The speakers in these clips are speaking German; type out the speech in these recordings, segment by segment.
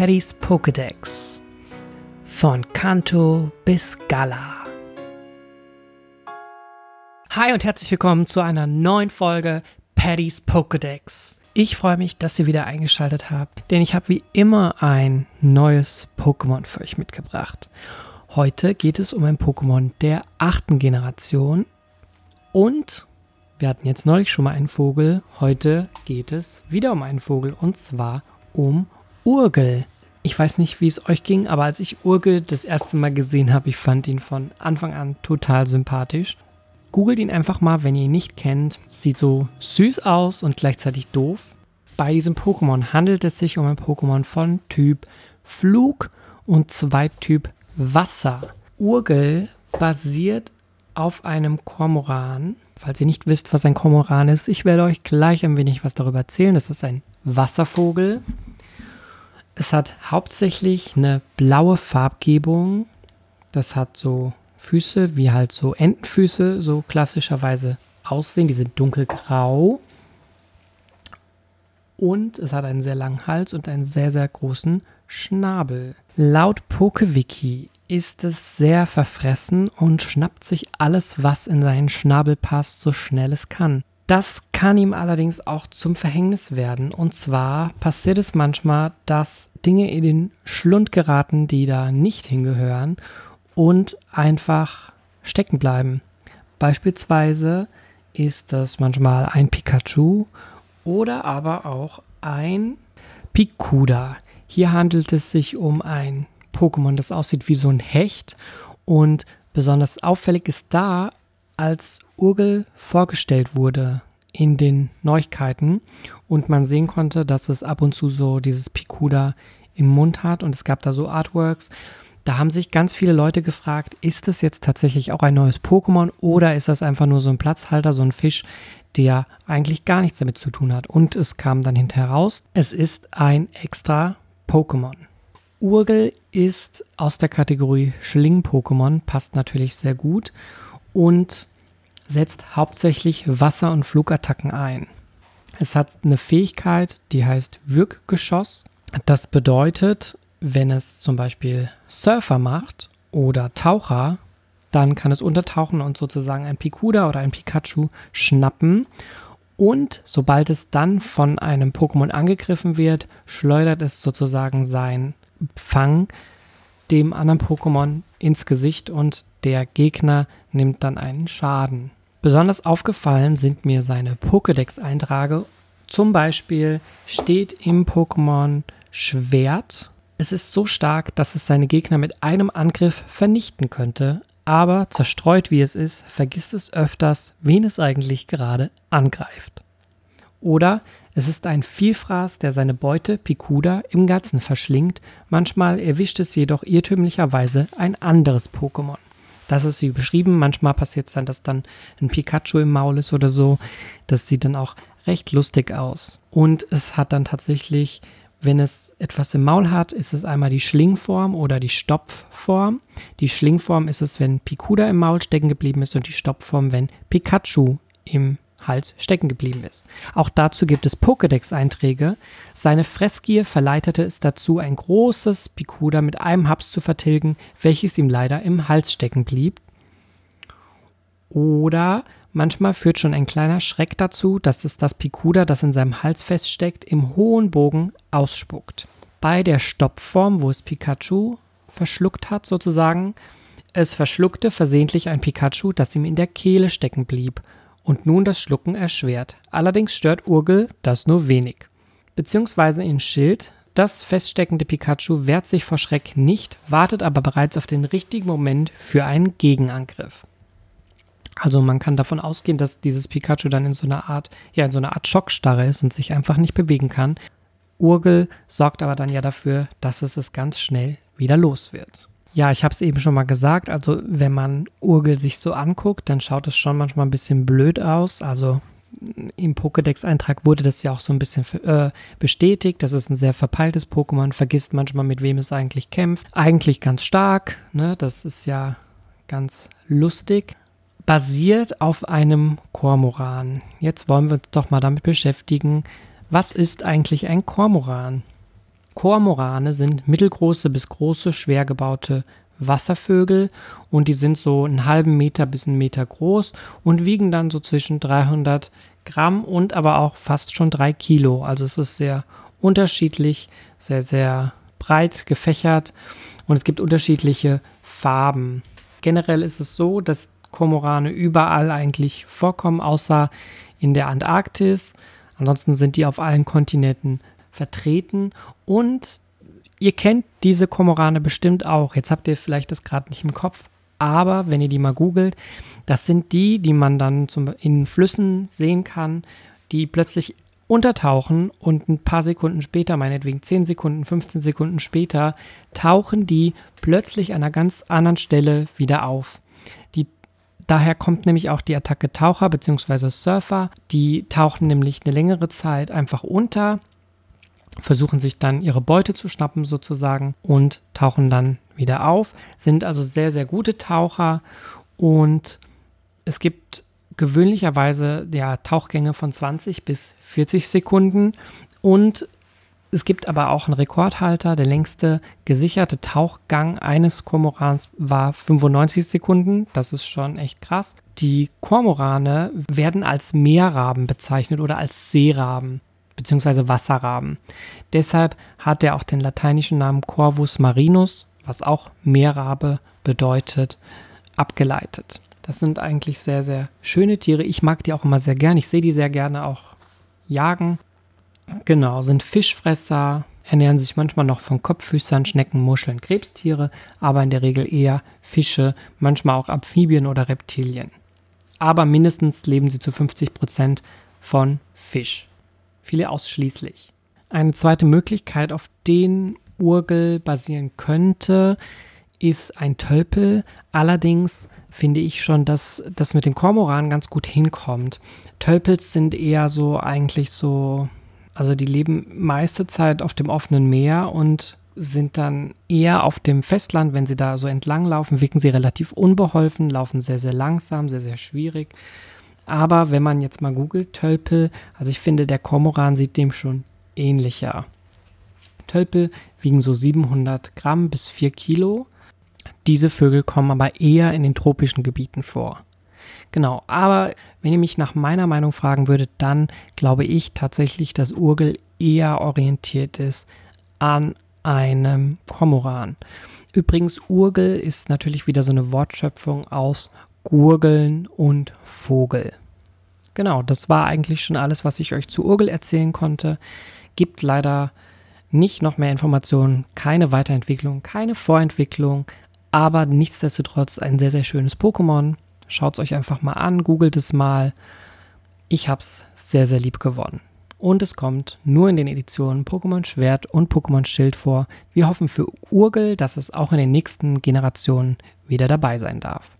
Paddys Pokédex. Von Kanto bis Gala. Hi und herzlich willkommen zu einer neuen Folge Paddys Pokédex. Ich freue mich, dass ihr wieder eingeschaltet habt, denn ich habe wie immer ein neues Pokémon für euch mitgebracht. Heute geht es um ein Pokémon der achten Generation und wir hatten jetzt neulich schon mal einen Vogel, heute geht es wieder um einen Vogel und zwar um Urgel. Ich weiß nicht, wie es euch ging, aber als ich Urgel das erste Mal gesehen habe, ich fand ihn von Anfang an total sympathisch. Googelt ihn einfach mal, wenn ihr ihn nicht kennt. Sieht so süß aus und gleichzeitig doof. Bei diesem Pokémon handelt es sich um ein Pokémon von Typ Flug und Zweittyp Wasser. Urgel basiert auf einem Kormoran. Falls ihr nicht wisst, was ein Kormoran ist, ich werde euch gleich ein wenig was darüber erzählen. Das ist ein Wasservogel es hat hauptsächlich eine blaue Farbgebung. Das hat so Füße, wie halt so Entenfüße so klassischerweise aussehen. Die sind dunkelgrau. Und es hat einen sehr langen Hals und einen sehr, sehr großen Schnabel. Laut PokeWiki ist es sehr verfressen und schnappt sich alles, was in seinen Schnabel passt, so schnell es kann. Das kann ihm allerdings auch zum Verhängnis werden. Und zwar passiert es manchmal, dass Dinge in den Schlund geraten, die da nicht hingehören und einfach stecken bleiben. Beispielsweise ist das manchmal ein Pikachu oder aber auch ein Pikuda. Hier handelt es sich um ein Pokémon, das aussieht wie so ein Hecht und besonders auffällig ist da als Urgel vorgestellt wurde in den Neuigkeiten und man sehen konnte, dass es ab und zu so dieses Pikuda im Mund hat und es gab da so Artworks. Da haben sich ganz viele Leute gefragt, ist es jetzt tatsächlich auch ein neues Pokémon oder ist das einfach nur so ein Platzhalter, so ein Fisch, der eigentlich gar nichts damit zu tun hat? Und es kam dann hinterher raus, es ist ein extra Pokémon. Urgel ist aus der Kategorie Schling-Pokémon, passt natürlich sehr gut und setzt hauptsächlich Wasser- und Flugattacken ein. Es hat eine Fähigkeit, die heißt Wirkgeschoss. Das bedeutet, wenn es zum Beispiel Surfer macht oder Taucher, dann kann es untertauchen und sozusagen ein Pikuda oder ein Pikachu schnappen. Und sobald es dann von einem Pokémon angegriffen wird, schleudert es sozusagen sein Fang dem anderen Pokémon ins Gesicht und der Gegner nimmt dann einen Schaden. Besonders aufgefallen sind mir seine Pokédex-Einträge. Zum Beispiel steht im Pokémon Schwert. Es ist so stark, dass es seine Gegner mit einem Angriff vernichten könnte, aber zerstreut wie es ist, vergisst es öfters, wen es eigentlich gerade angreift. Oder es ist ein Vielfraß, der seine Beute Pikuda im Ganzen verschlingt, manchmal erwischt es jedoch irrtümlicherweise ein anderes Pokémon. Das ist wie beschrieben. Manchmal passiert es dann, dass dann ein Pikachu im Maul ist oder so. Das sieht dann auch recht lustig aus. Und es hat dann tatsächlich, wenn es etwas im Maul hat, ist es einmal die Schlingform oder die Stopfform. Die Schlingform ist es, wenn Pikuda im Maul stecken geblieben ist und die Stopfform, wenn Pikachu im Hals stecken geblieben ist. Auch dazu gibt es Pokédex-Einträge. Seine Fressgier verleitete es dazu, ein großes Pikuda mit einem Haps zu vertilgen, welches ihm leider im Hals stecken blieb. Oder manchmal führt schon ein kleiner Schreck dazu, dass es das Pikuda, das in seinem Hals feststeckt, im hohen Bogen ausspuckt. Bei der Stoppform, wo es Pikachu verschluckt hat, sozusagen, es verschluckte versehentlich ein Pikachu, das ihm in der Kehle stecken blieb und nun das Schlucken erschwert. Allerdings stört Urgel das nur wenig. Beziehungsweise in Schild, das feststeckende Pikachu wehrt sich vor Schreck nicht, wartet aber bereits auf den richtigen Moment für einen Gegenangriff. Also man kann davon ausgehen, dass dieses Pikachu dann in so einer Art, ja, in so einer Art Schockstarre ist und sich einfach nicht bewegen kann. Urgel sorgt aber dann ja dafür, dass es es ganz schnell wieder los wird. Ja, ich habe es eben schon mal gesagt. Also, wenn man Urgel sich so anguckt, dann schaut es schon manchmal ein bisschen blöd aus. Also, im Pokédex-Eintrag wurde das ja auch so ein bisschen äh, bestätigt. Das ist ein sehr verpeiltes Pokémon, vergisst manchmal, mit wem es eigentlich kämpft. Eigentlich ganz stark, ne? das ist ja ganz lustig. Basiert auf einem Kormoran. Jetzt wollen wir uns doch mal damit beschäftigen, was ist eigentlich ein Kormoran? Kormorane sind mittelgroße bis große, schwer gebaute Wasservögel und die sind so einen halben Meter bis einen Meter groß und wiegen dann so zwischen 300 Gramm und aber auch fast schon drei Kilo. Also es ist sehr unterschiedlich, sehr, sehr breit gefächert und es gibt unterschiedliche Farben. Generell ist es so, dass Kormorane überall eigentlich vorkommen, außer in der Antarktis. Ansonsten sind die auf allen Kontinenten vertreten und ihr kennt diese Kormorane bestimmt auch. Jetzt habt ihr vielleicht das gerade nicht im Kopf, aber wenn ihr die mal googelt, das sind die, die man dann zum, in Flüssen sehen kann, die plötzlich untertauchen und ein paar Sekunden später, meinetwegen 10 Sekunden, 15 Sekunden später, tauchen die plötzlich an einer ganz anderen Stelle wieder auf. Die, daher kommt nämlich auch die Attacke Taucher bzw. Surfer. Die tauchen nämlich eine längere Zeit einfach unter, versuchen sich dann ihre Beute zu schnappen sozusagen und tauchen dann wieder auf, sind also sehr, sehr gute Taucher und es gibt gewöhnlicherweise ja, Tauchgänge von 20 bis 40 Sekunden und es gibt aber auch einen Rekordhalter. Der längste gesicherte Tauchgang eines Kormorans war 95 Sekunden. Das ist schon echt krass. Die Kormorane werden als Meerraben bezeichnet oder als Seeraben bzw. Wasserraben. Deshalb hat er auch den lateinischen Namen Corvus marinus, was auch Meerrabe bedeutet, abgeleitet. Das sind eigentlich sehr, sehr schöne Tiere. Ich mag die auch immer sehr gern. Ich sehe die sehr gerne auch jagen. Genau, sind Fischfresser, ernähren sich manchmal noch von Kopffüßern, Schnecken, Muscheln, Krebstiere, aber in der Regel eher Fische, manchmal auch Amphibien oder Reptilien. Aber mindestens leben sie zu 50 Prozent von Fisch. Viele ausschließlich. Eine zweite Möglichkeit, auf den Urgel basieren könnte, ist ein Tölpel. Allerdings finde ich schon, dass das mit den Kormoranen ganz gut hinkommt. Tölpels sind eher so eigentlich so, also die leben meiste Zeit auf dem offenen Meer und sind dann eher auf dem Festland, wenn sie da so entlang laufen, wirken sie relativ unbeholfen, laufen sehr, sehr langsam, sehr, sehr schwierig. Aber wenn man jetzt mal googelt, Tölpel, also ich finde, der Kormoran sieht dem schon ähnlicher. Tölpel wiegen so 700 Gramm bis 4 Kilo diese Vögel kommen aber eher in den tropischen Gebieten vor. Genau, aber wenn ihr mich nach meiner Meinung fragen würdet, dann glaube ich tatsächlich, dass Urgel eher orientiert ist an einem Kormoran. Übrigens, Urgel ist natürlich wieder so eine Wortschöpfung aus Gurgeln und Vogel. Genau, das war eigentlich schon alles, was ich euch zu Urgel erzählen konnte. Gibt leider nicht noch mehr Informationen, keine Weiterentwicklung, keine Vorentwicklung, aber nichtsdestotrotz ein sehr, sehr schönes Pokémon. Schaut es euch einfach mal an, googelt es mal. Ich habe es sehr, sehr lieb gewonnen. Und es kommt nur in den Editionen Pokémon Schwert und Pokémon Schild vor. Wir hoffen für Urgel, dass es auch in den nächsten Generationen wieder dabei sein darf.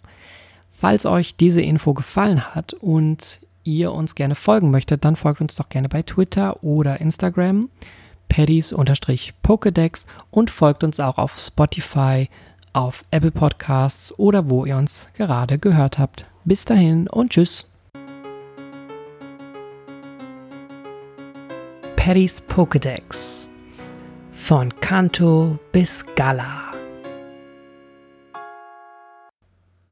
Falls euch diese Info gefallen hat und ihr uns gerne folgen möchtet, dann folgt uns doch gerne bei Twitter oder Instagram, paddies-pokedex und folgt uns auch auf Spotify, auf Apple Podcasts oder wo ihr uns gerade gehört habt. Bis dahin und tschüss. Paddy's Pokédex. Von Kanto bis Gala.